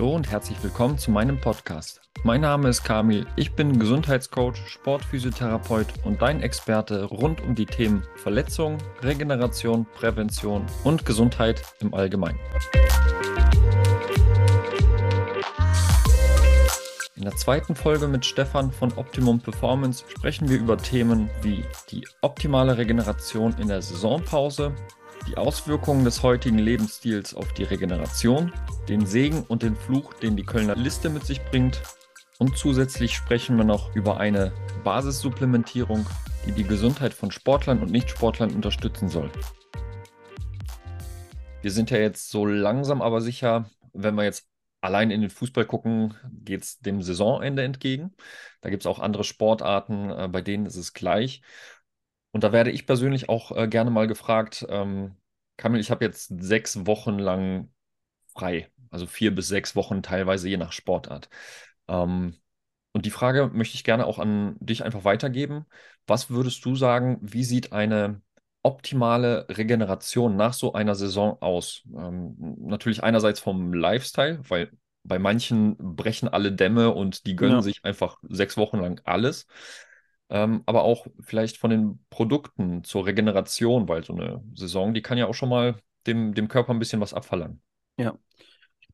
Hallo und herzlich willkommen zu meinem Podcast. Mein Name ist Kamil, ich bin Gesundheitscoach, Sportphysiotherapeut und dein Experte rund um die Themen Verletzung, Regeneration, Prävention und Gesundheit im Allgemeinen. In der zweiten Folge mit Stefan von Optimum Performance sprechen wir über Themen wie die optimale Regeneration in der Saisonpause, die Auswirkungen des heutigen Lebensstils auf die Regeneration, den Segen und den Fluch, den die Kölner Liste mit sich bringt. Und zusätzlich sprechen wir noch über eine Basissupplementierung, die die Gesundheit von Sportlern und Nichtsportlern unterstützen soll. Wir sind ja jetzt so langsam aber sicher, wenn wir jetzt allein in den Fußball gucken, geht es dem Saisonende entgegen. Da gibt es auch andere Sportarten, äh, bei denen ist es gleich. Und da werde ich persönlich auch äh, gerne mal gefragt, ähm, Kamil, ich habe jetzt sechs Wochen lang frei, also vier bis sechs Wochen teilweise je nach Sportart. Ähm, und die Frage möchte ich gerne auch an dich einfach weitergeben. Was würdest du sagen, wie sieht eine optimale Regeneration nach so einer Saison aus? Ähm, natürlich einerseits vom Lifestyle, weil bei manchen brechen alle Dämme und die gönnen ja. sich einfach sechs Wochen lang alles ähm, aber auch vielleicht von den Produkten zur Regeneration, weil so eine Saison, die kann ja auch schon mal dem, dem Körper ein bisschen was abverlangen. Ja.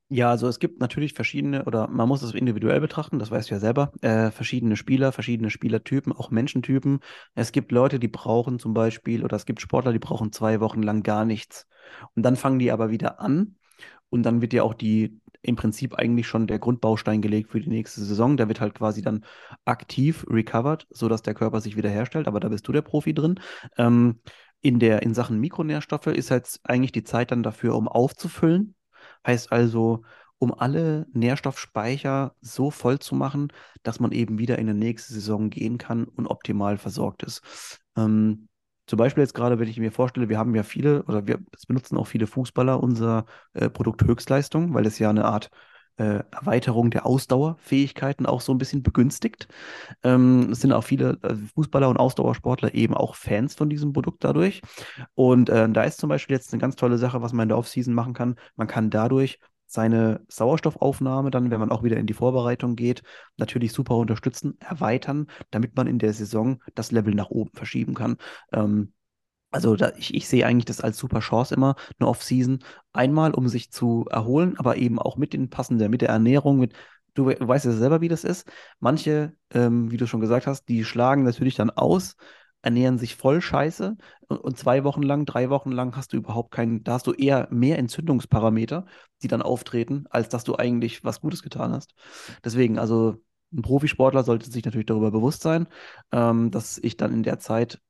Ja, also es gibt natürlich verschiedene, oder man muss es individuell betrachten, das weißt du ja selber, äh, verschiedene Spieler, verschiedene Spielertypen, auch Menschentypen. Es gibt Leute, die brauchen zum Beispiel, oder es gibt Sportler, die brauchen zwei Wochen lang gar nichts. Und dann fangen die aber wieder an und dann wird ja auch die, im Prinzip eigentlich schon der Grundbaustein gelegt für die nächste Saison. Der wird halt quasi dann aktiv recovered, sodass der Körper sich wiederherstellt. Aber da bist du der Profi drin. Ähm, in, der, in Sachen Mikronährstoffe ist jetzt eigentlich die Zeit dann dafür, um aufzufüllen. Heißt also, um alle Nährstoffspeicher so voll zu machen, dass man eben wieder in die nächste Saison gehen kann und optimal versorgt ist. Ähm, zum Beispiel jetzt gerade, wenn ich mir vorstelle, wir haben ja viele, oder wir benutzen auch viele Fußballer unser äh, Produkt Höchstleistung, weil es ja eine Art äh, Erweiterung der Ausdauerfähigkeiten auch so ein bisschen begünstigt. Ähm, es sind auch viele äh, Fußballer und Ausdauersportler eben auch Fans von diesem Produkt dadurch. Und äh, da ist zum Beispiel jetzt eine ganz tolle Sache, was man in der Offseason machen kann. Man kann dadurch seine Sauerstoffaufnahme dann, wenn man auch wieder in die Vorbereitung geht, natürlich super unterstützen, erweitern, damit man in der Saison das Level nach oben verschieben kann. Ähm, also da, ich, ich sehe eigentlich das als super Chance immer, eine Off-Season. Einmal, um sich zu erholen, aber eben auch mit den passenden, mit der Ernährung, mit Du, weißt ja selber, wie das ist. Manche, ähm, wie du schon gesagt hast, die schlagen natürlich dann aus, ernähren sich voll scheiße und, zwei Wochen lang, drei Wochen lang hast du überhaupt keinen, da hast du eher mehr Entzündungsparameter, die dann auftreten, als dass du eigentlich was Gutes getan hast. Deswegen, also ein Profisportler sollte sich natürlich darüber bewusst sein, ähm, dass ich dann in der Zeit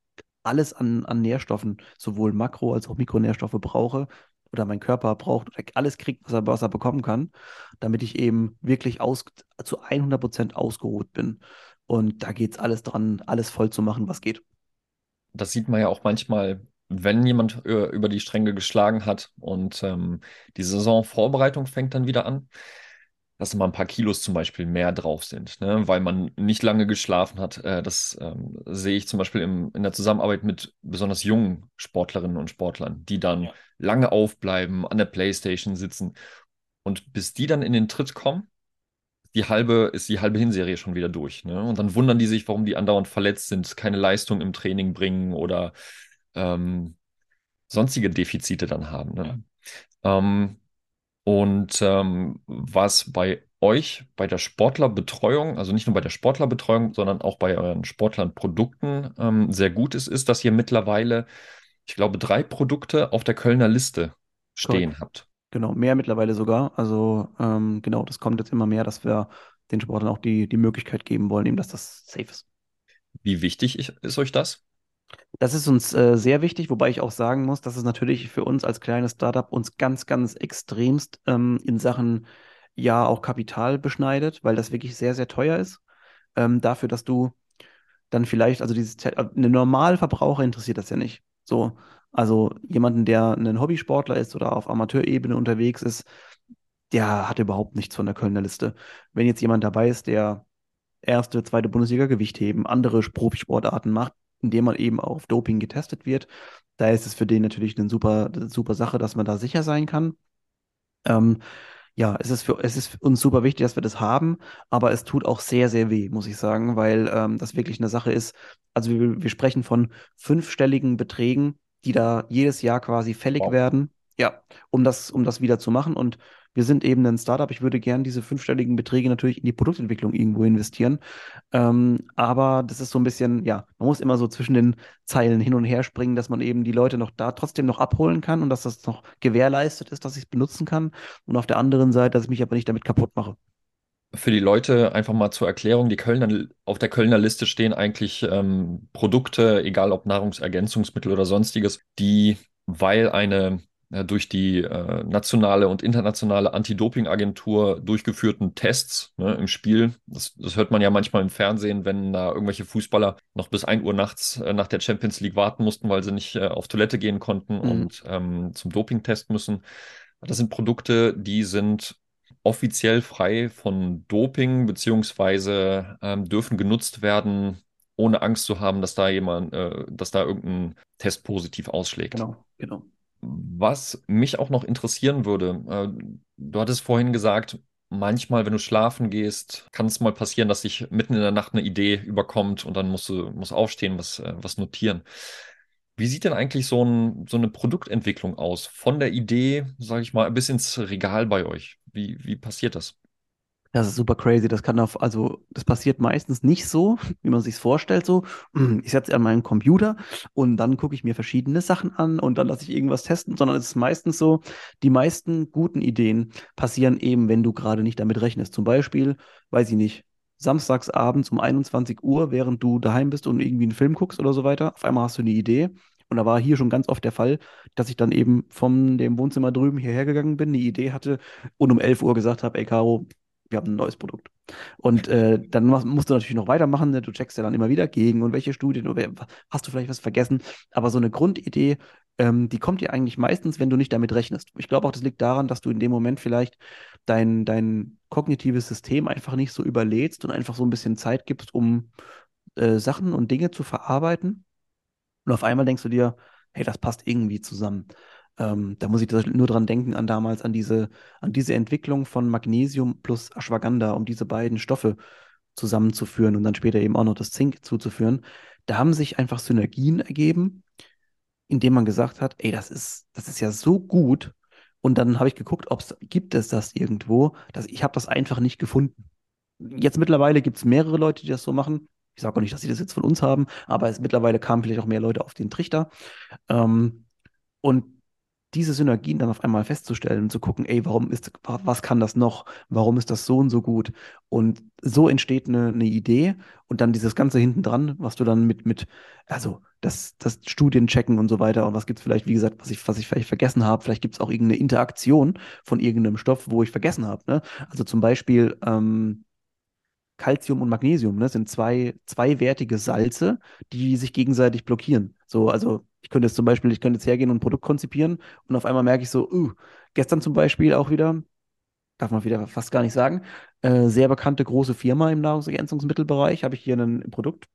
alles an, an Nährstoffen, sowohl Makro- als auch Mikronährstoffe brauche oder mein Körper braucht oder alles kriegt, was er, was er bekommen kann, damit ich eben wirklich aus, zu 100% ausgeruht bin. Und da geht es alles dran, alles voll zu machen, was geht das sieht man ja auch manchmal, wenn jemand über die Stränge geschlagen hat und ähm, die Saisonvorbereitung fängt dann wieder an, dass mal ein paar Kilos zum Beispiel mehr drauf sind, ne? weil man nicht lange geschlafen hat. Äh, das ähm, sehe ich zum Beispiel im, in der Zusammenarbeit mit besonders jungen Sportlerinnen und Sportlern, die dann ja. lange aufbleiben, an der Playstation sitzen. Und bis die dann in den Tritt kommen, die halbe, ist die halbe Hinserie schon wieder durch. Ne? Und dann wundern die sich, warum die andauernd verletzt sind, keine Leistung im Training bringen oder ähm, sonstige Defizite dann haben. Ne? Ähm, und ähm, was bei euch bei der Sportlerbetreuung, also nicht nur bei der Sportlerbetreuung, sondern auch bei euren Sportlernprodukten ähm, sehr gut ist, ist, dass ihr mittlerweile, ich glaube, drei Produkte auf der Kölner Liste stehen Correct. habt. Genau, mehr mittlerweile sogar. Also ähm, genau, das kommt jetzt immer mehr, dass wir den Sportlern auch die, die Möglichkeit geben wollen, eben, dass das safe ist. Wie wichtig ist euch das? Das ist uns äh, sehr wichtig, wobei ich auch sagen muss, dass es natürlich für uns als kleines Startup uns ganz, ganz extremst ähm, in Sachen ja auch Kapital beschneidet, weil das wirklich sehr, sehr teuer ist. Ähm, dafür, dass du dann vielleicht, also dieses, eine Normalverbraucher interessiert das ja nicht. So, also jemanden, der ein Hobbysportler ist oder auf Amateurebene unterwegs ist, der hat überhaupt nichts von der Kölner Liste. Wenn jetzt jemand dabei ist, der erste, zweite Bundesliga Gewichtheben, andere Profisportarten macht, indem man eben auf Doping getestet wird, da ist es für den natürlich eine super, super Sache, dass man da sicher sein kann. Ähm, ja, es ist für, es ist uns super wichtig, dass wir das haben, aber es tut auch sehr, sehr weh, muss ich sagen, weil ähm, das wirklich eine Sache ist. Also wir, wir sprechen von fünfstelligen Beträgen, die da jedes Jahr quasi fällig Wow. werden, ja, um das, um das wieder zu machen. Und wir sind eben ein Startup. Ich würde gern diese fünfstelligen Beträge natürlich in die Produktentwicklung irgendwo investieren. Ähm, aber das ist so ein bisschen, ja, man muss immer so zwischen den Zeilen hin und her springen, dass man eben die Leute noch da trotzdem noch abholen kann und dass das noch gewährleistet ist, dass ich es benutzen kann. Und auf der anderen Seite, dass ich mich aber nicht damit kaputt mache. Für die Leute einfach mal zur Erklärung, die Kölner, auf der Kölner Liste stehen eigentlich ähm, Produkte, egal ob Nahrungsergänzungsmittel oder sonstiges, die, weil eine äh, durch die äh, nationale und internationale Anti-Doping-Agentur durchgeführten Tests ne, im Spiel, das, das hört man ja manchmal im Fernsehen, wenn da irgendwelche Fußballer noch bis 1 Uhr nachts äh, nach der Champions League warten mussten, weil sie nicht äh, auf Toilette gehen konnten Mhm. und ähm, zum Doping-Test müssen. Das sind Produkte, die sind offiziell frei von Doping, beziehungsweise ähm, dürfen genutzt werden, ohne Angst zu haben, dass da jemand, äh, dass da irgendein Test positiv ausschlägt. Genau, genau. Was mich auch noch interessieren würde, äh, du hattest vorhin gesagt, manchmal, wenn du schlafen gehst, kann es mal passieren, dass dich mitten in der Nacht eine Idee überkommt und dann musst du musst aufstehen, was, äh, was notieren. Wie sieht denn eigentlich so ein, so eine Produktentwicklung aus? Von der Idee, sage ich mal, bis ins Regal bei euch. Wie, wie passiert das? Das ist super crazy. Das kann auf, also das passiert meistens nicht so, wie man sich vorstellt. So, hm, ich setze an meinen Computer und dann gucke ich mir verschiedene Sachen an und dann lasse ich irgendwas testen, sondern es ist meistens so, die meisten guten Ideen passieren eben, wenn du gerade nicht damit rechnest. Zum Beispiel, weiß ich nicht, samstags abends um 21 Uhr, während du daheim bist und irgendwie einen Film guckst oder so weiter, auf einmal hast du eine Idee. Und da war hier schon ganz oft der Fall, dass ich dann eben von dem Wohnzimmer drüben hierher gegangen bin, eine Idee hatte und um 11 Uhr gesagt habe, ey Caro, wir haben ein neues Produkt. Und äh, dann musst du natürlich noch weitermachen, ne? Du checkst ja dann immer wieder gegen und welche Studien oder hast du vielleicht was vergessen. Aber so eine Grundidee, ähm, die kommt dir eigentlich meistens, wenn du nicht damit rechnest. Ich glaube auch, das liegt daran, dass du in dem Moment vielleicht dein, dein kognitives System einfach nicht so überlädst und einfach so ein bisschen Zeit gibst, um äh, Sachen und Dinge zu verarbeiten. Und auf einmal denkst du dir, hey, das passt irgendwie zusammen. Ähm, da muss ich nur dran denken, an damals, an diese, an diese Entwicklung von Magnesium plus Ashwagandha, um diese beiden Stoffe zusammenzuführen und dann später eben auch noch das Zink zuzuführen. Da haben sich einfach Synergien ergeben, indem man gesagt hat, ey, das ist, das ist ja so gut. Und dann habe ich geguckt, ob es gibt es das irgendwo. Das, ich habe das einfach nicht gefunden. Jetzt mittlerweile gibt es mehrere Leute, die das so machen. Ich sage auch nicht, dass sie das jetzt von uns haben, aber es, mittlerweile kamen vielleicht auch mehr Leute auf den Trichter. Ähm, und diese Synergien dann auf einmal festzustellen und zu gucken, ey, warum ist, wa- was kann das noch? Warum ist das so und so gut? Und so entsteht eine, eine Idee und dann dieses Ganze hinten dran, was du dann mit, mit, also das, das Studien checken und so weiter und was gibt es vielleicht, wie gesagt, was ich, was ich vielleicht vergessen habe, vielleicht gibt es auch irgendeine Interaktion von irgendeinem Stoff, wo ich vergessen habe, ne? Also zum Beispiel, ähm, Calcium und Magnesium, ne, sind zwei zweiwertige Salze, die sich gegenseitig blockieren. So, also ich könnte jetzt zum Beispiel, ich könnte jetzt hergehen und ein Produkt konzipieren und auf einmal merke ich so, uh, gestern zum Beispiel auch wieder, darf man wieder fast gar nicht sagen, äh, sehr bekannte große Firma im Nahrungsergänzungsmittelbereich, habe ich hier ein Produkt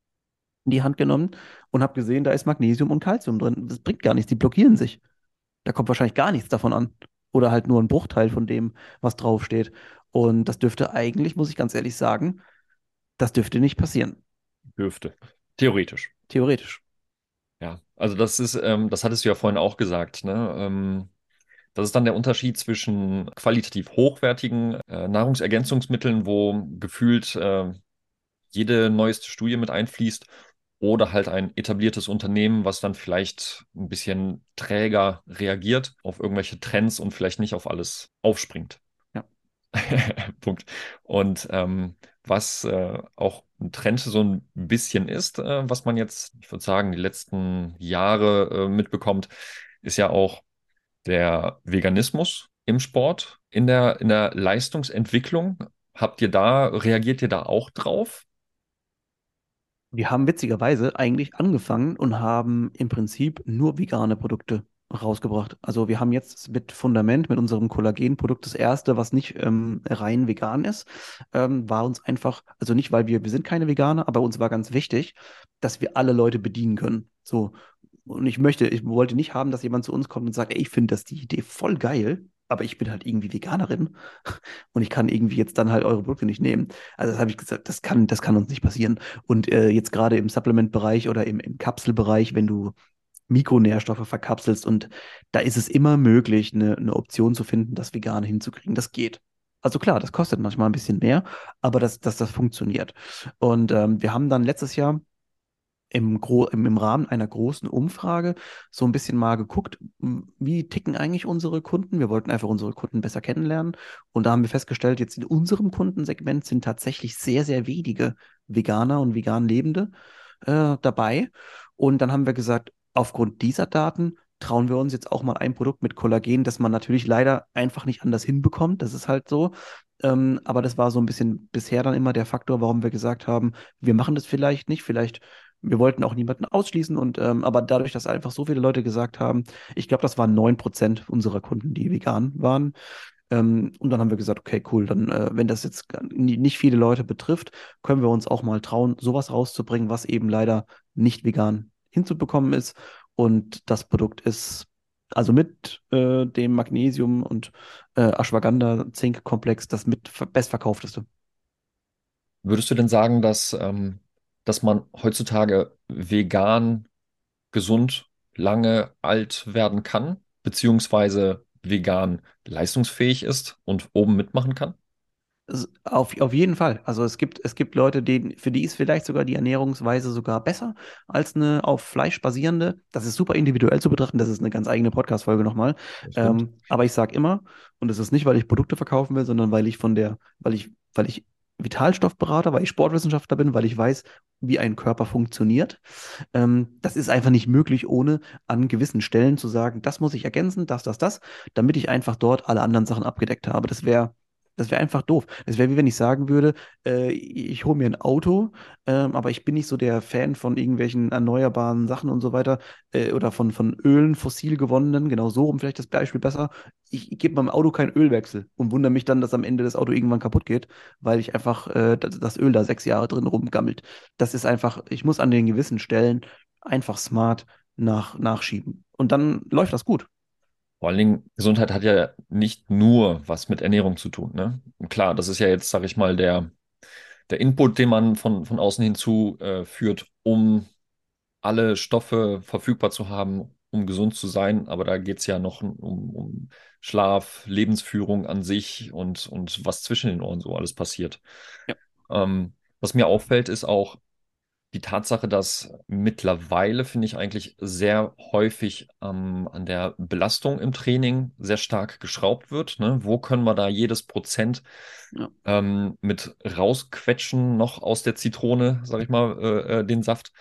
in die Hand genommen und habe gesehen, da ist Magnesium und Calcium drin. Das bringt gar nichts, die blockieren sich. Da kommt wahrscheinlich gar nichts davon an. Oder halt nur ein Bruchteil von dem, was draufsteht. Und das dürfte eigentlich, muss ich ganz ehrlich sagen, das dürfte nicht passieren. Dürfte. Theoretisch. Theoretisch. Ja. Also das ist, ähm, das hattest du ja vorhin auch gesagt, ne? Ähm, das ist dann der Unterschied zwischen qualitativ hochwertigen äh, Nahrungsergänzungsmitteln, wo gefühlt äh, jede neueste Studie mit einfließt, oder halt ein etabliertes Unternehmen, was dann vielleicht ein bisschen träger reagiert auf irgendwelche Trends und vielleicht nicht auf alles aufspringt. Ja. Punkt. Und ähm, was äh, auch ein Trend so ein bisschen ist, äh, was man jetzt, ich würde sagen, die letzten Jahre äh, mitbekommt, ist ja auch der Veganismus im Sport, in der, in der Leistungsentwicklung. Habt ihr da, reagiert ihr da auch drauf? Wir haben witzigerweise eigentlich angefangen und haben im Prinzip nur vegane Produkte rausgebracht. Also wir haben jetzt mit Fundament, mit unserem Kollagenprodukt das erste, was nicht ähm, rein vegan ist, ähm, war uns einfach, also nicht, weil wir, wir sind keine Veganer, aber uns war ganz wichtig, dass wir alle Leute bedienen können. So. Und ich möchte, ich wollte nicht haben, dass jemand zu uns kommt und sagt, ey, ich finde das die Idee voll geil. aber ich bin halt irgendwie Veganerin und ich kann irgendwie jetzt dann halt eure Produkte nicht nehmen. Also das habe ich gesagt, das kann, das kann uns nicht passieren. Und äh, jetzt gerade im Supplement-Bereich oder im, im Kapselbereich, wenn du Mikronährstoffe verkapselst und da ist es immer möglich, eine, eine Option zu finden, das vegan hinzukriegen. Das geht. Also klar, das kostet manchmal ein bisschen mehr, aber das, das, das funktioniert. Und ähm, wir haben dann letztes Jahr im, im, im Rahmen einer großen Umfrage so ein bisschen mal geguckt, wie ticken eigentlich unsere Kunden. Wir wollten einfach unsere Kunden besser kennenlernen. Und da haben wir festgestellt, jetzt in unserem Kundensegment sind tatsächlich sehr, sehr wenige Veganer und vegan Lebende äh, dabei. Und dann haben wir gesagt, aufgrund dieser Daten trauen wir uns jetzt auch mal ein Produkt mit Kollagen, das man natürlich leider einfach nicht anders hinbekommt. Das ist halt so. Ähm, aber das war so ein bisschen bisher dann immer der Faktor, warum wir gesagt haben, wir machen das vielleicht nicht, vielleicht wir wollten auch niemanden ausschließen und ähm, aber dadurch, dass einfach so viele Leute gesagt haben, ich glaube, das waren 9% unserer Kunden, die vegan waren. Ähm, und dann haben wir gesagt, okay, cool, dann, äh, wenn das jetzt nicht viele Leute betrifft, können wir uns auch mal trauen, sowas rauszubringen, was eben leider nicht vegan hinzubekommen ist. Und das Produkt ist also mit äh, dem Magnesium und äh, Ashwagandha-Zink-Komplex das mit bestverkaufteste. Würdest du denn sagen, dass ähm, dass man heutzutage vegan, gesund, lange alt werden kann, beziehungsweise vegan leistungsfähig ist und oben mitmachen kann? Auf, auf jeden Fall. Also es gibt, es gibt Leute, denen, für die ist vielleicht sogar die Ernährungsweise sogar besser als eine auf Fleisch basierende. Das ist super individuell zu betrachten. Das ist eine ganz eigene Podcast-Folge nochmal. Ähm, aber ich sage immer, und es ist nicht, weil ich Produkte verkaufen will, sondern weil ich von der, weil ich, weil ich Vitalstoffberater, weil ich Sportwissenschaftler bin, weil ich weiß, wie ein Körper funktioniert. Ähm, das ist einfach nicht möglich, ohne an gewissen Stellen zu sagen, das muss ich ergänzen, das, das, das, damit ich einfach dort alle anderen Sachen abgedeckt habe. Das wäre das wäre einfach doof. Das wäre wie wenn ich sagen würde, äh, ich hole mir ein Auto, äh, aber ich bin nicht so der Fan von irgendwelchen erneuerbaren Sachen und so weiter äh, oder von, von Ölen, fossil gewonnenen, genau so um vielleicht das Beispiel besser. Ich, ich gebe meinem Auto keinen Ölwechsel und wundere mich dann, dass am Ende das Auto irgendwann kaputt geht, weil ich einfach äh, das, das Öl da sechs Jahre drin rumgammelt. Das ist einfach, ich muss an den gewissen Stellen einfach smart nach, nachschieben. Und dann läuft das gut. Vor allen Dingen, Gesundheit hat ja nicht nur was mit Ernährung zu tun. Ne? klar, das ist ja jetzt, sage ich mal, der, der Input, den man von, von außen hinzuführt, äh, um alle Stoffe verfügbar zu haben, um gesund zu sein. Aber da geht es ja noch um, um Schlaf, Lebensführung an sich und, und was zwischen den Ohren so alles passiert. Ja. Ähm, was mir auffällt, ist auch, die Tatsache, dass mittlerweile, finde ich, eigentlich sehr häufig ähm, an der Belastung im Training sehr stark geschraubt wird. Ne? Wo können wir da jedes Prozent ja. ähm, mit rausquetschen, noch aus der Zitrone, sage ich mal, äh, äh, den Saft.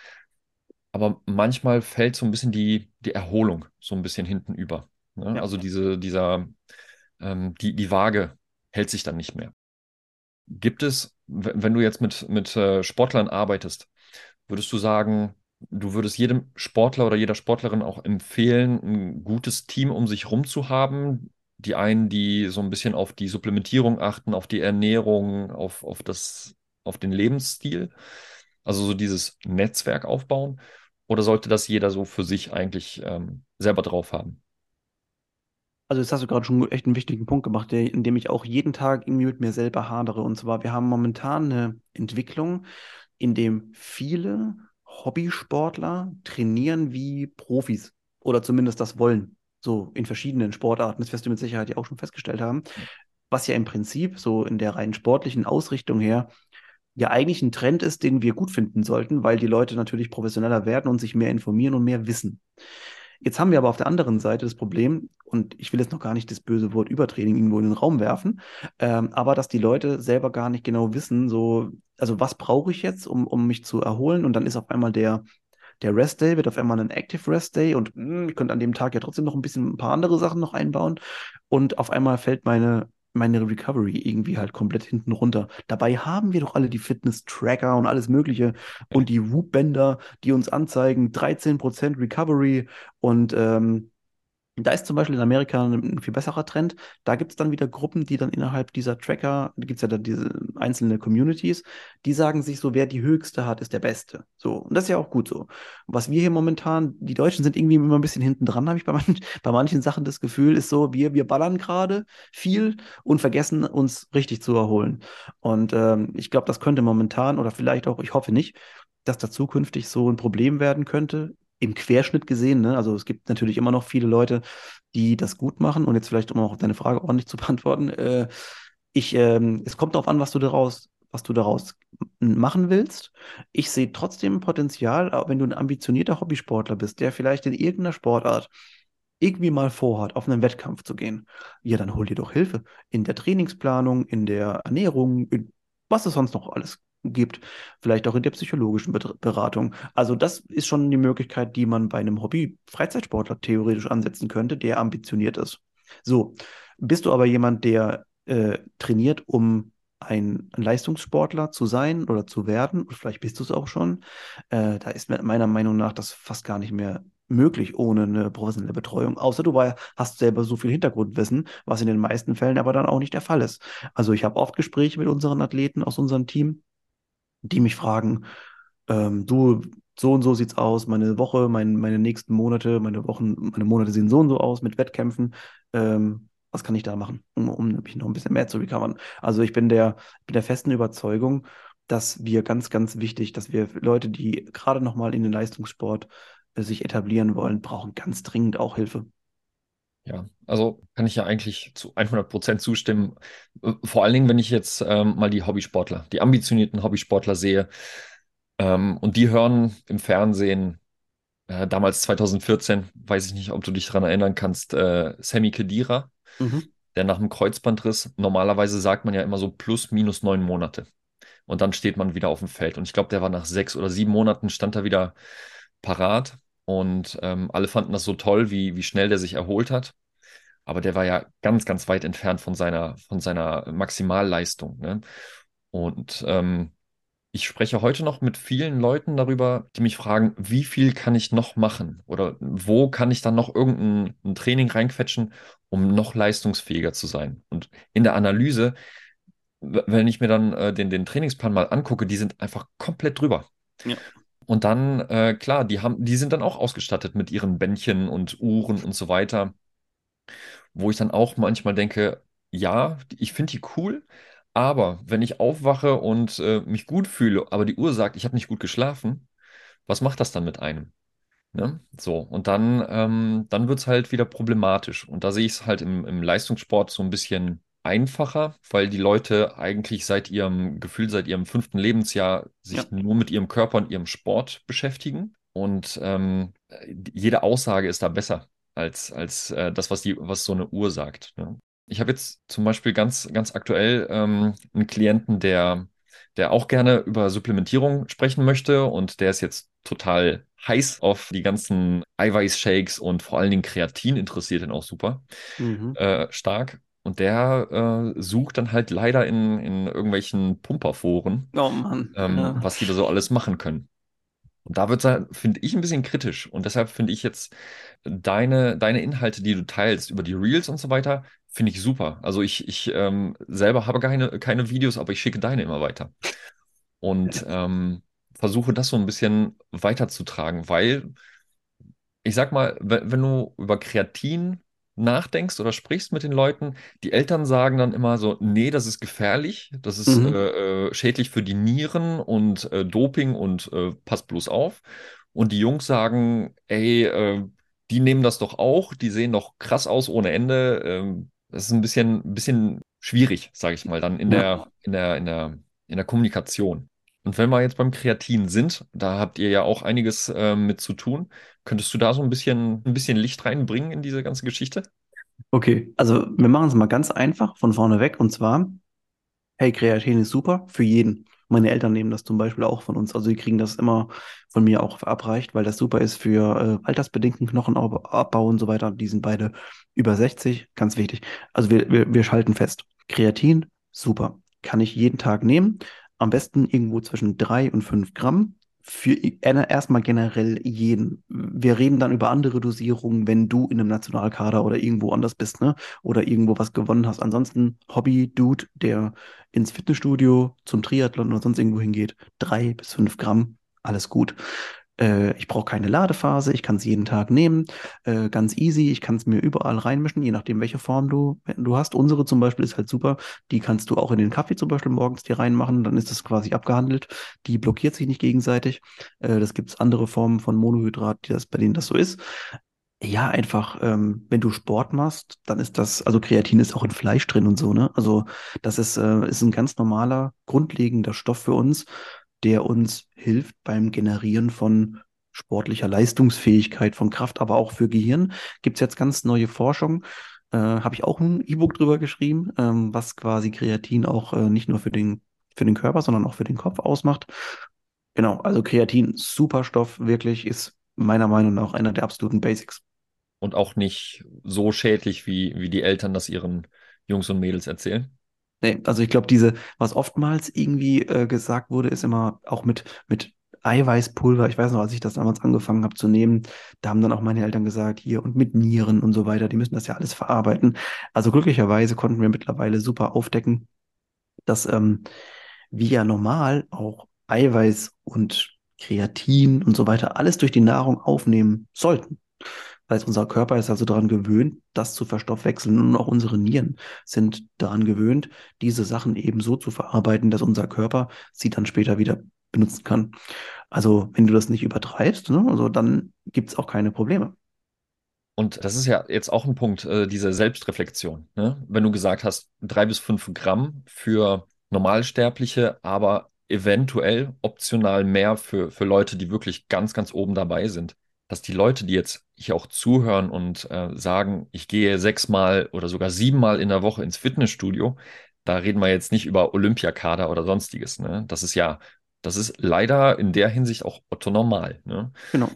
Aber manchmal fällt so ein bisschen die, die Erholung so ein bisschen hinten über. Ne? Ja. Also diese, dieser, ähm, die, die Waage hält sich dann nicht mehr. Gibt es, wenn du jetzt mit, mit äh, Sportlern arbeitest, Würdest du sagen, du würdest jedem Sportler oder jeder Sportlerin auch empfehlen, ein gutes Team um sich herum zu haben? Die einen, die so ein bisschen auf die Supplementierung achten, auf die Ernährung, auf, auf, das, auf den Lebensstil, also so dieses Netzwerk aufbauen? Oder sollte das jeder so für sich eigentlich ähm, selber drauf haben? Also jetzt hast du gerade schon echt einen wichtigen Punkt gemacht, der, in dem ich auch jeden Tag irgendwie mit mir selber hadere. Und zwar, wir haben momentan eine Entwicklung, in dem viele Hobbysportler trainieren wie Profis oder zumindest das wollen. So in verschiedenen Sportarten. Das wirst du mit Sicherheit ja auch schon festgestellt haben. Was ja im Prinzip so in der rein sportlichen Ausrichtung her ja eigentlich ein Trend ist, den wir gut finden sollten, weil die Leute natürlich professioneller werden und sich mehr informieren und mehr wissen. Jetzt haben wir aber auf der anderen Seite das Problem, und ich will jetzt noch gar nicht das böse Wort Übertraining irgendwo in den Raum werfen, ähm, aber dass die Leute selber gar nicht genau wissen, so, also was brauche ich jetzt, um, um mich zu erholen? Und dann ist auf einmal der, der Rest Day wird auf einmal ein Active Rest Day und mh, hm, ich könnte an dem Tag ja trotzdem noch ein bisschen ein paar andere Sachen noch einbauen. Und auf einmal fällt meine meine Recovery irgendwie halt komplett hinten runter. Dabei haben wir doch alle die Fitness-Tracker und alles Mögliche und die Whoop-Bänder, die uns anzeigen, 13% Recovery und ähm, Da ist zum Beispiel in Amerika ein, viel besserer Trend. Da gibt es dann wieder Gruppen, die dann innerhalb dieser Tracker, da gibt es ja dann diese einzelne Communities, die sagen sich so, wer die höchste hat, ist der Beste. So, und das ist ja auch gut so. Was wir hier momentan, die Deutschen sind irgendwie immer ein bisschen hinten dran, habe ich bei, manchen, bei manchen Sachen das Gefühl, ist so, wir, wir ballern gerade viel und vergessen uns richtig zu erholen. Und ähm, ich glaube, das könnte momentan oder vielleicht auch, ich hoffe nicht, dass da zukünftig so ein Problem werden könnte im Querschnitt gesehen, ne? Also es gibt natürlich immer noch viele Leute, die das gut machen. Und jetzt vielleicht, um auch deine Frage ordentlich zu beantworten, äh, ich, ähm, es kommt darauf an, was du daraus, was du daraus machen willst. Ich sehe trotzdem Potenzial, wenn du ein ambitionierter Hobbysportler bist, der vielleicht in irgendeiner Sportart irgendwie mal vorhat, auf einen Wettkampf zu gehen, ja, dann hol dir doch Hilfe in der Trainingsplanung, in der Ernährung, in was es sonst noch alles gibt, vielleicht auch in der psychologischen Beratung. Also das ist schon die Möglichkeit, die man bei einem Hobby-Freizeitsportler theoretisch ansetzen könnte, der ambitioniert ist. So, bist du aber jemand, der äh, trainiert, um ein, Leistungssportler zu sein oder zu werden, oder vielleicht bist du es auch schon, äh, da ist meiner Meinung nach das fast gar nicht mehr möglich ohne eine professionelle Betreuung, außer du hast selber so viel Hintergrundwissen, was in den meisten Fällen aber dann auch nicht der Fall ist. Also ich habe oft Gespräche mit unseren Athleten aus unserem Team, die mich fragen, ähm, du, so und so sieht's aus, meine Woche, mein, meine nächsten Monate, meine Wochen, meine Monate sehen so und so aus mit Wettkämpfen. Ähm, was kann ich da machen, um, um mich noch ein bisschen mehr zu recovern? Also ich bin der, bin der festen Überzeugung, dass wir ganz, ganz wichtig, dass wir Leute, die gerade noch mal in den Leistungssport äh, sich etablieren wollen, brauchen ganz dringend auch Hilfe. Ja, also kann ich ja eigentlich zu 100 Prozent zustimmen. Äh, vor allen Dingen, wenn ich jetzt ähm, mal die Hobbysportler, die ambitionierten Hobbysportler sehe ähm, und die hören im Fernsehen, äh, damals 2014, weiß ich nicht, ob du dich daran erinnern kannst, äh, Sammy Kedira, mhm. der nach dem Kreuzbandriss, normalerweise sagt man ja immer so plus minus neun Monate. Und dann steht man wieder auf dem Feld. Und ich glaube, der war nach sechs oder sieben Monaten, stand er wieder parat. Und ähm, alle fanden das so toll, wie, wie schnell der sich erholt hat. Aber der war ja ganz, ganz weit entfernt von seiner, von seiner Maximalleistung. Ne? Und ähm, ich spreche heute noch mit vielen Leuten darüber, die mich fragen, wie viel kann ich noch machen? Oder wo kann ich dann noch irgendein Training reinquetschen, um noch leistungsfähiger zu sein? Und in der Analyse, wenn ich mir dann äh, den, den Trainingsplan mal angucke, die sind einfach komplett drüber. Ja. Und dann, äh, klar, die haben, die sind dann auch ausgestattet mit ihren Bändchen und Uhren und so weiter. Wo ich dann auch manchmal denke, ja, ich finde die cool, aber wenn ich aufwache und äh, mich gut fühle, aber die Uhr sagt, ich habe nicht gut geschlafen, was macht das dann mit einem? Ne? So, und dann, ähm, dann wird es halt wieder problematisch. Und da sehe ich es halt im, im Leistungssport so ein bisschen einfacher, weil die Leute eigentlich seit ihrem Gefühl, seit ihrem fünften Lebensjahr sich ja. nur mit ihrem Körper und ihrem Sport beschäftigen. Und ähm, jede Aussage ist da besser als, als äh, das, was, die, was so eine Uhr sagt. Ne? Ich habe jetzt zum Beispiel ganz, ganz aktuell ähm, einen Klienten, der, der auch gerne über Supplementierung sprechen möchte und der ist jetzt total heiß auf die ganzen Eiweißshakes und vor allen Dingen Kreatin interessiert ihn auch super mhm. äh, stark. Und der äh, sucht dann halt leider in, in irgendwelchen Pumperforen, oh Mann, ähm, ja. was die da so alles machen können. Und da wird es, finde ich, ein bisschen kritisch. Und deshalb finde ich jetzt deine, deine Inhalte, die du teilst über die Reels und so weiter, finde ich super. Also ich, ich ähm, selber habe keine, keine Videos, aber ich schicke deine immer weiter. Und ähm, versuche das so ein bisschen weiterzutragen, weil ich sag mal, wenn, wenn du über Kreatin nachdenkst oder sprichst mit den Leuten, die Eltern sagen dann immer so, nee, das ist gefährlich, das ist mhm. äh, äh, schädlich für die Nieren und äh, Doping und äh, passt bloß auf. Und die Jungs sagen, ey, äh, die nehmen das doch auch, die sehen doch krass aus ohne Ende. Ähm, das ist ein bisschen, bisschen schwierig, sage ich mal, dann in ja. der, in der, in der, in der Kommunikation. Und wenn wir jetzt beim Kreatin sind, da habt ihr ja auch einiges äh, mit zu tun. Könntest du da so ein bisschen, ein bisschen Licht reinbringen in diese ganze Geschichte? Okay, also wir machen es mal ganz einfach von vorne weg. Und zwar, hey, Kreatin ist super für jeden. Meine Eltern nehmen das zum Beispiel auch von uns. Also die kriegen das immer von mir auch verabreicht, weil das super ist für äh, altersbedingten Knochenabbau und so weiter. Die sind beide über 60, ganz wichtig. Also wir, wir, wir schalten fest. Kreatin, super. Kann ich jeden Tag nehmen. Am besten irgendwo zwischen drei und fünf Gramm für erstmal generell jeden. Wir reden dann über andere Dosierungen, wenn du in einem Nationalkader oder irgendwo anders bist, ne? Oder irgendwo was gewonnen hast. Ansonsten Hobby-Dude, der ins Fitnessstudio zum Triathlon oder sonst irgendwo hingeht, drei bis fünf Gramm, alles gut. Äh, ich brauche keine Ladephase, ich kann es jeden Tag nehmen, äh, ganz easy. Ich kann es mir überall reinmischen, je nachdem, welche Form du, du hast. Unsere zum Beispiel ist halt super. Die kannst du auch in den Kaffee zum Beispiel morgens dir reinmachen, dann ist das quasi abgehandelt. Die blockiert sich nicht gegenseitig. Äh, das gibt es andere Formen von Monohydrat, die das, bei denen das so ist. Ja, einfach, ähm, wenn du Sport machst, dann ist das, also Kreatin ist auch in Fleisch drin und so, ne? Also das ist, äh, ist ein ganz normaler, grundlegender Stoff für uns der uns hilft beim Generieren von sportlicher Leistungsfähigkeit, von Kraft, aber auch für Gehirn. Gibt es jetzt ganz neue Forschung. Äh, Habe ich auch ein E-Book drüber geschrieben, ähm, was quasi Kreatin auch äh, nicht nur für den, für den Körper, sondern auch für den Kopf ausmacht. Genau, also Kreatin, super Stoff, wirklich, ist meiner Meinung nach einer der absoluten Basics. Und auch nicht so schädlich, wie, wie die Eltern das ihren Jungs und Mädels erzählen. Nee, also ich glaube, diese, was oftmals irgendwie äh, gesagt wurde, ist immer auch mit, mit Eiweißpulver. Ich weiß noch, als ich das damals angefangen habe zu nehmen, da haben dann auch meine Eltern gesagt, hier und mit Nieren und so weiter, die müssen das ja alles verarbeiten. Also glücklicherweise konnten wir mittlerweile super aufdecken, dass ähm, wir ja normal auch Eiweiß und Kreatin und so weiter alles durch die Nahrung aufnehmen sollten. Heißt, unser Körper ist also daran gewöhnt, das zu verstoffwechseln und auch unsere Nieren sind daran gewöhnt, diese Sachen eben so zu verarbeiten, dass unser Körper sie dann später wieder benutzen kann. Also wenn du das nicht übertreibst, ne, also dann gibt es auch keine Probleme. Und das ist ja jetzt auch ein Punkt, äh, diese Selbstreflexion. Ne? Wenn du gesagt hast, drei bis fünf Gramm für Normalsterbliche, aber eventuell optional mehr für, für Leute, die wirklich ganz, ganz oben dabei sind dass die Leute, die jetzt hier auch zuhören und äh, sagen, ich gehe sechsmal oder sogar siebenmal in der Woche ins Fitnessstudio, da reden wir jetzt nicht über Olympiakader oder sonstiges. Ne? Das ist ja, das ist leider in der Hinsicht auch Otto normal. Ne? Genau.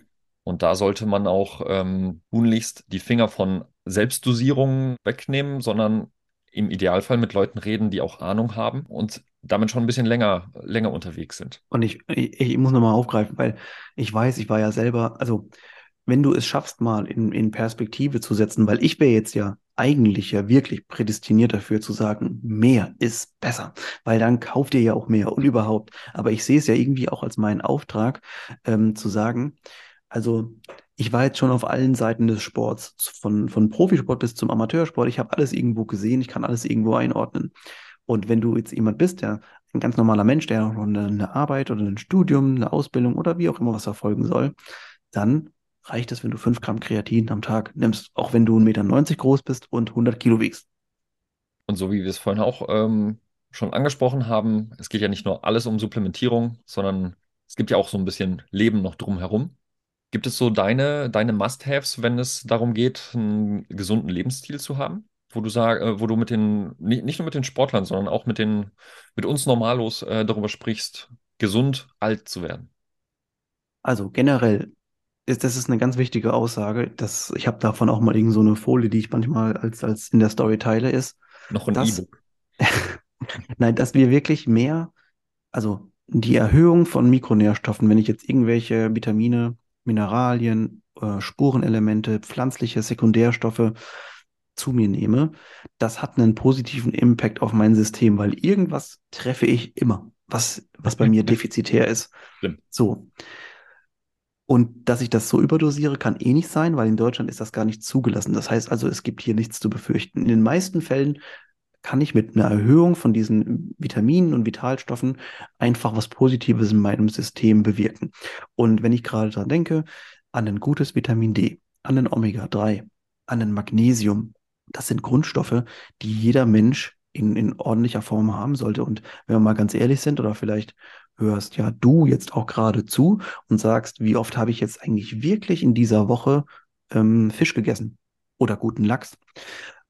Und da sollte man auch ähm, tunlichst die Finger von Selbstdosierungen wegnehmen, sondern im Idealfall mit Leuten reden, die auch Ahnung haben und damit schon ein bisschen länger, länger unterwegs sind. Und ich, ich, ich muss nochmal aufgreifen, weil ich weiß, ich war ja selber, also wenn du es schaffst, mal in, in Perspektive zu setzen, weil ich wäre jetzt ja eigentlich ja wirklich prädestiniert dafür zu sagen, mehr ist besser, weil dann kauft ihr ja auch mehr und überhaupt. Aber ich sehe es ja irgendwie auch als meinen Auftrag, ähm, zu sagen, also ich war jetzt schon auf allen Seiten des Sports, von, von Profisport bis zum Amateursport. Ich habe alles irgendwo gesehen, ich kann alles irgendwo einordnen. Und wenn du jetzt jemand bist, der ein ganz normaler Mensch, der noch eine, Arbeit oder ein Studium, eine Ausbildung oder wie auch immer was verfolgen soll, dann reicht es, wenn du 5 Gramm Kreatin am Tag nimmst, auch wenn du 1,90 Meter groß bist und 100 Kilo wiegst. Und so wie wir es vorhin auch ähm, schon angesprochen haben, es geht ja nicht nur alles um Supplementierung, sondern es gibt ja auch so ein bisschen Leben noch drumherum. Gibt es so deine, deine Must-Haves, wenn es darum geht, einen gesunden Lebensstil zu haben? wo du sag, äh, wo du mit den, nicht, nur mit den Sportlern, sondern auch mit den, mit uns Normalos äh, darüber sprichst, gesund alt zu werden? Also generell ist das ist eine ganz wichtige Aussage. Dass, ich habe davon auch mal irgend so eine Folie, die ich manchmal als, als in der Story teile, ist. Noch ein E-Book. Nein, dass wir wirklich mehr, also die Erhöhung von Mikronährstoffen, wenn ich jetzt irgendwelche Vitamine, Mineralien, äh, Spurenelemente, pflanzliche Sekundärstoffe zu mir nehme, das hat einen positiven Impact auf mein System, weil irgendwas treffe ich immer, was, was bei mir defizitär ist. Stimmt. So. Und dass ich das so überdosiere, kann eh nicht sein, weil in Deutschland ist das gar nicht zugelassen. Das heißt also, es gibt hier nichts zu befürchten. In den meisten Fällen kann ich mit einer Erhöhung von diesen Vitaminen und Vitalstoffen einfach was Positives in meinem System bewirken. Und wenn ich gerade daran denke, an ein gutes Vitamin D, an ein Omega-3, an ein Magnesium, das sind Grundstoffe, die jeder Mensch in, in ordentlicher Form haben sollte. Und wenn wir mal ganz ehrlich sind oder vielleicht hörst ja du jetzt auch gerade zu und sagst, wie oft habe ich jetzt eigentlich wirklich in dieser Woche ähm, Fisch gegessen oder guten Lachs?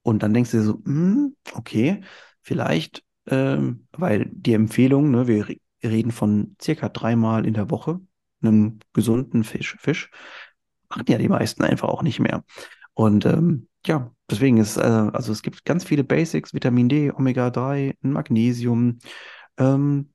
Und dann denkst du dir so, hm, okay, vielleicht, ähm, weil die Empfehlung, ne, wir reden von circa dreimal in der Woche einen gesunden Fisch, Fisch, machen ja die meisten einfach auch nicht mehr. Und ähm, ja, deswegen ist, äh, also es gibt ganz viele Basics, Vitamin D, Omega-3, Magnesium, ähm,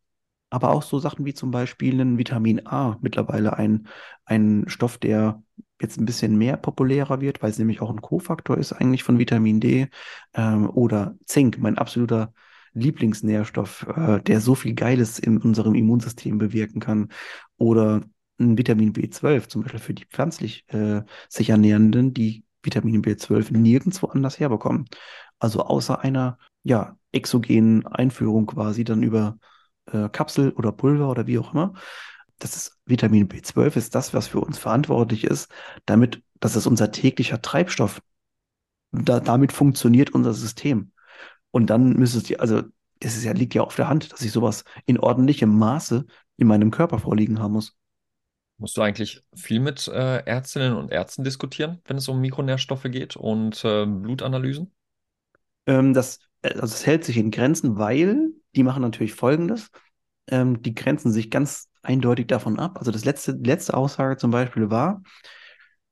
aber auch so Sachen wie zum Beispiel ein Vitamin A, mittlerweile ein, ein Stoff, der jetzt ein bisschen mehr populärer wird, weil es nämlich auch ein Kofaktor ist eigentlich von Vitamin D ähm, oder Zink, mein absoluter Lieblingsnährstoff, äh, der so viel Geiles in unserem Immunsystem bewirken kann. Oder ein Vitamin B12, zum Beispiel für die pflanzlich äh, sich Ernährenden, die Vitamin B12 nirgendwo anders herbekommen. Also außer einer ja, exogenen Einführung quasi dann über äh, Kapsel oder Pulver oder wie auch immer. Das ist Vitamin B12 ist das, was für uns verantwortlich ist, damit, das ist unser täglicher Treibstoff. Da, damit funktioniert unser System. Und dann müsstest du, also es ist ja, liegt ja auf der Hand, dass ich sowas in ordentlichem Maße in meinem Körper vorliegen haben muss. Musst du eigentlich viel mit äh, Ärztinnen und Ärzten diskutieren, wenn es um Mikronährstoffe geht und äh, Blutanalysen? Ähm, das, äh, also es hält sich in Grenzen, weil die machen natürlich Folgendes. Ähm, die grenzen sich ganz eindeutig davon ab. Also das letzte, letzte Aussage zum Beispiel war,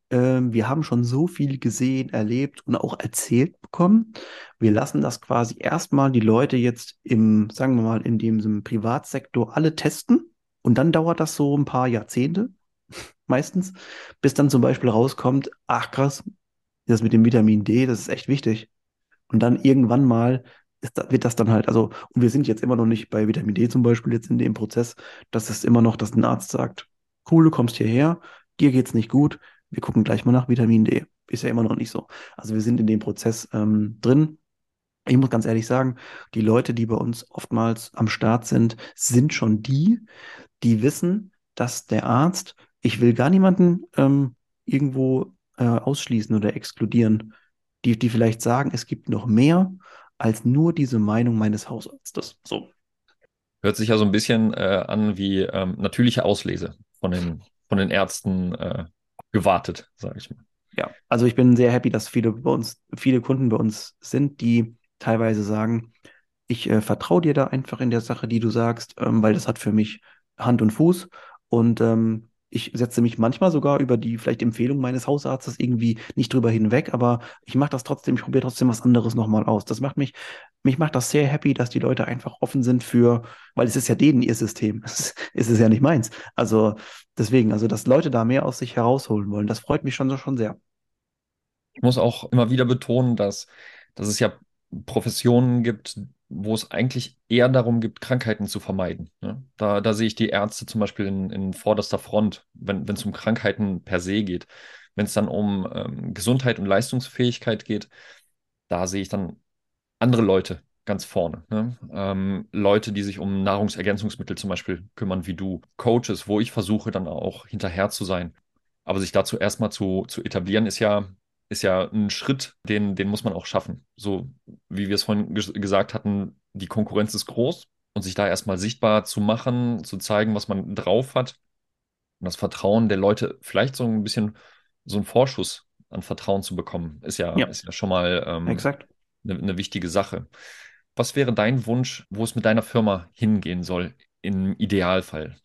ähm, wir haben schon so viel gesehen, erlebt und auch erzählt bekommen. Wir lassen das quasi erstmal die Leute jetzt im, sagen wir mal, in dem Privatsektor alle testen. Und dann dauert das so ein paar Jahrzehnte, meistens, bis dann zum Beispiel rauskommt, ach krass, das mit dem Vitamin D, das ist echt wichtig. Und dann irgendwann mal ist, wird das dann halt, also, und wir sind jetzt immer noch nicht bei Vitamin D zum Beispiel jetzt in dem Prozess, dass es immer noch, dass ein Arzt sagt, cool, du kommst hierher, dir geht's nicht gut, wir gucken gleich mal nach Vitamin D. Ist ja immer noch nicht so. Also wir sind in dem Prozess ähm, drin. Ich muss ganz ehrlich sagen, die Leute, die bei uns oftmals am Start sind, sind schon die, die wissen, dass der Arzt, ich will gar niemanden ähm, irgendwo äh, ausschließen oder exkludieren, die, die vielleicht sagen, es gibt noch mehr als nur diese Meinung meines Hausarztes. So. Hört sich ja so ein bisschen äh, an wie ähm, natürliche Auslese von den, von den Ärzten äh, gewartet, sage ich mal. Ja, also ich bin sehr happy, dass viele bei uns, viele Kunden bei uns sind, die teilweise sagen, ich äh, vertraue dir da einfach in der Sache, die du sagst, ähm, weil das hat für mich Hand und Fuß. Und ähm, ich setze mich manchmal sogar über die vielleicht Empfehlung meines Hausarztes irgendwie nicht drüber hinweg, aber ich mache das trotzdem, ich probiere trotzdem was anderes nochmal aus. Das macht mich, mich macht das sehr happy, dass die Leute einfach offen sind für, weil es ist ja denen ihr System, es ist, ja nicht meins. Also deswegen, also dass Leute da mehr aus sich herausholen wollen, das freut mich schon, schon sehr. Ich muss auch immer wieder betonen, dass, dass es ja Professionen gibt, wo es eigentlich eher darum geht, Krankheiten zu vermeiden. Ne? Da, da sehe ich die Ärzte zum Beispiel in, in vorderster Front, wenn es um Krankheiten per se geht. Wenn es dann um ähm, Gesundheit und Leistungsfähigkeit geht, da sehe ich dann andere Leute ganz vorne. Ne? Ähm, Leute, die sich um Nahrungsergänzungsmittel zum Beispiel kümmern, wie du, Coaches, wo ich versuche dann auch hinterher zu sein. Aber sich dazu erstmal zu, zu etablieren, ist ja ist ja ein Schritt, den, den muss man auch schaffen. So wie wir es vorhin ges gesagt hatten, die Konkurrenz ist groß und sich da erstmal sichtbar zu machen, zu zeigen, was man drauf hat und das Vertrauen der Leute, vielleicht so ein bisschen so einen Vorschuss an Vertrauen zu bekommen, ist ja, ja. Ist ja schon mal ähm, Exakt. Eine, eine wichtige Sache. Was wäre dein Wunsch, wo es mit deiner Firma hingehen soll, im Idealfall?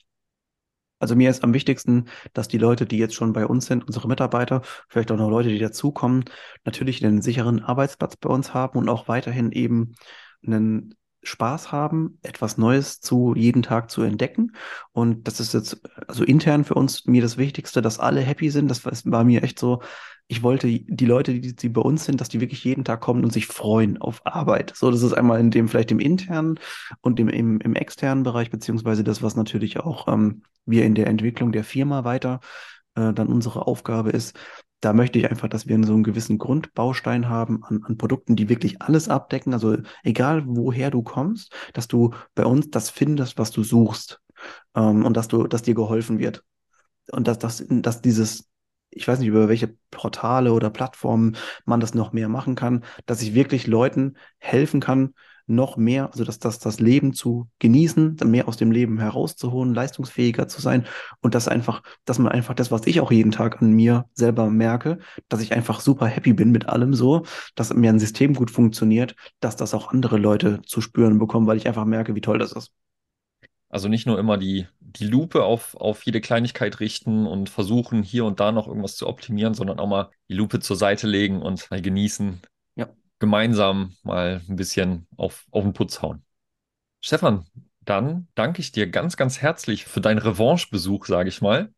Also mir ist am wichtigsten, dass die Leute, die jetzt schon bei uns sind, unsere Mitarbeiter, vielleicht auch noch Leute, die dazukommen, natürlich einen sicheren Arbeitsplatz bei uns haben und auch weiterhin eben einen Spaß haben, etwas Neues zu jeden Tag zu entdecken. Und das ist jetzt also intern für uns mir das Wichtigste, dass alle happy sind. Das war mir echt so ich wollte die Leute, die, die bei uns sind, dass die wirklich jeden Tag kommen und sich freuen auf Arbeit. So, das ist einmal in dem, vielleicht im internen und im, im, im externen Bereich, beziehungsweise das, was natürlich auch ähm, wir in der Entwicklung der Firma weiter äh, dann unsere Aufgabe ist. Da möchte ich einfach, dass wir so einen gewissen Grundbaustein haben an, an Produkten, die wirklich alles abdecken. Also egal woher du kommst, dass du bei uns das findest, was du suchst. Ähm, und dass du, dass dir geholfen wird. Und dass, dass, dass dieses ich weiß nicht, über welche Portale oder Plattformen man das noch mehr machen kann, dass ich wirklich Leuten helfen kann, noch mehr, also dass das, das Leben zu genießen, mehr aus dem Leben herauszuholen, leistungsfähiger zu sein und das einfach, dass man einfach das, was ich auch jeden Tag an mir selber merke, dass ich einfach super happy bin mit allem so, dass mir ein System gut funktioniert, dass das auch andere Leute zu spüren bekommen, weil ich einfach merke, wie toll das ist. Also nicht nur immer die, die Lupe auf, auf jede Kleinigkeit richten und versuchen, hier und da noch irgendwas zu optimieren, sondern auch mal die Lupe zur Seite legen und mal genießen. Gemeinsam mal ein bisschen auf, auf den Putz hauen. Stefan, dann danke ich dir ganz, ganz herzlich für deinen Revanche-Besuch, sage ich mal.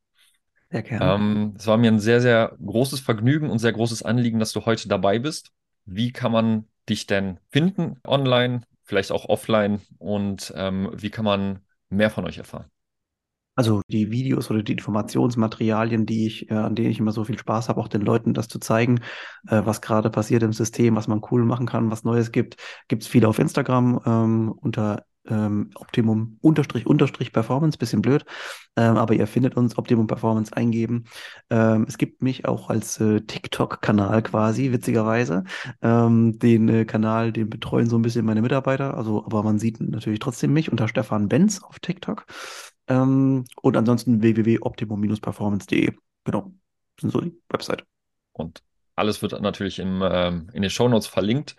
Sehr gerne. Ähm, es war mir ein sehr, sehr großes Vergnügen und sehr großes Anliegen, dass du heute dabei bist. Wie kann man dich denn finden online, vielleicht auch offline und ähm, wie kann man mehr von euch erfahren? Also die Videos oder die Informationsmaterialien, die ich, äh, an denen ich immer so viel Spaß habe, auch den Leuten das zu zeigen, äh, was gerade passiert im System, was man cool machen kann, was Neues gibt, gibt es viele auf Instagram ähm, unter ähm, Optimum unterstrich unterstrich Performance, bisschen blöd, ähm, aber ihr findet uns Optimum Performance eingeben. Ähm, es gibt mich auch als äh, TikTok-Kanal quasi, witzigerweise. Ähm, den äh, Kanal, den betreuen so ein bisschen meine Mitarbeiter, also aber man sieht natürlich trotzdem mich unter Stefan Benz auf TikTok. Ähm, und ansonsten www.optimum-performance.de. Genau, das sind so die Website. Und alles wird natürlich im, ähm, in den Shownotes verlinkt.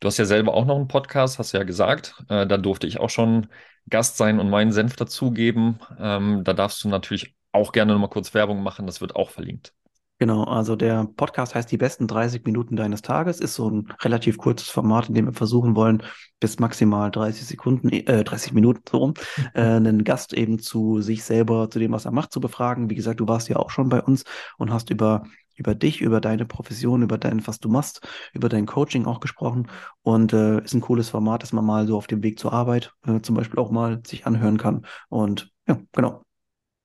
Du hast ja selber auch noch einen Podcast, hast du ja gesagt. Äh, da durfte ich auch schon Gast sein und meinen Senf dazugeben. Ähm, da darfst du natürlich auch gerne nochmal kurz Werbung machen. Das wird auch verlinkt. Genau, also der Podcast heißt Die besten 30 Minuten deines Tages, ist so ein relativ kurzes Format, in dem wir versuchen wollen, bis maximal 30 Sekunden, äh, 30 Minuten so rum, äh, einen Gast eben zu sich selber, zu dem, was er macht, zu befragen. Wie gesagt, du warst ja auch schon bei uns und hast über über dich, über deine Profession, über dein, was du machst, über dein Coaching auch gesprochen. Und äh, ist ein cooles Format, dass man mal so auf dem Weg zur Arbeit äh, zum Beispiel auch mal sich anhören kann. Und ja, genau.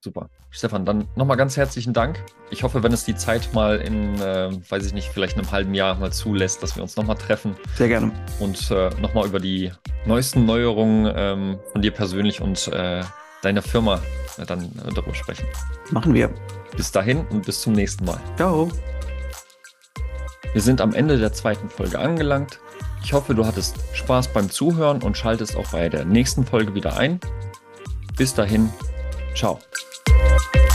Super. Stefan, dann nochmal ganz herzlichen Dank. Ich hoffe, wenn es die Zeit mal in, äh, weiß ich nicht, vielleicht einem halben Jahr mal zulässt, dass wir uns nochmal treffen. Sehr gerne. Und äh, nochmal über die neuesten Neuerungen ähm, von dir persönlich und äh, deiner Firma äh, dann äh, darüber sprechen. Machen wir. Bis dahin und bis zum nächsten Mal. Ciao. Wir sind am Ende der zweiten Folge angelangt. Ich hoffe, du hattest Spaß beim Zuhören und schaltest auch bei der nächsten Folge wieder ein. Bis dahin, ciao. you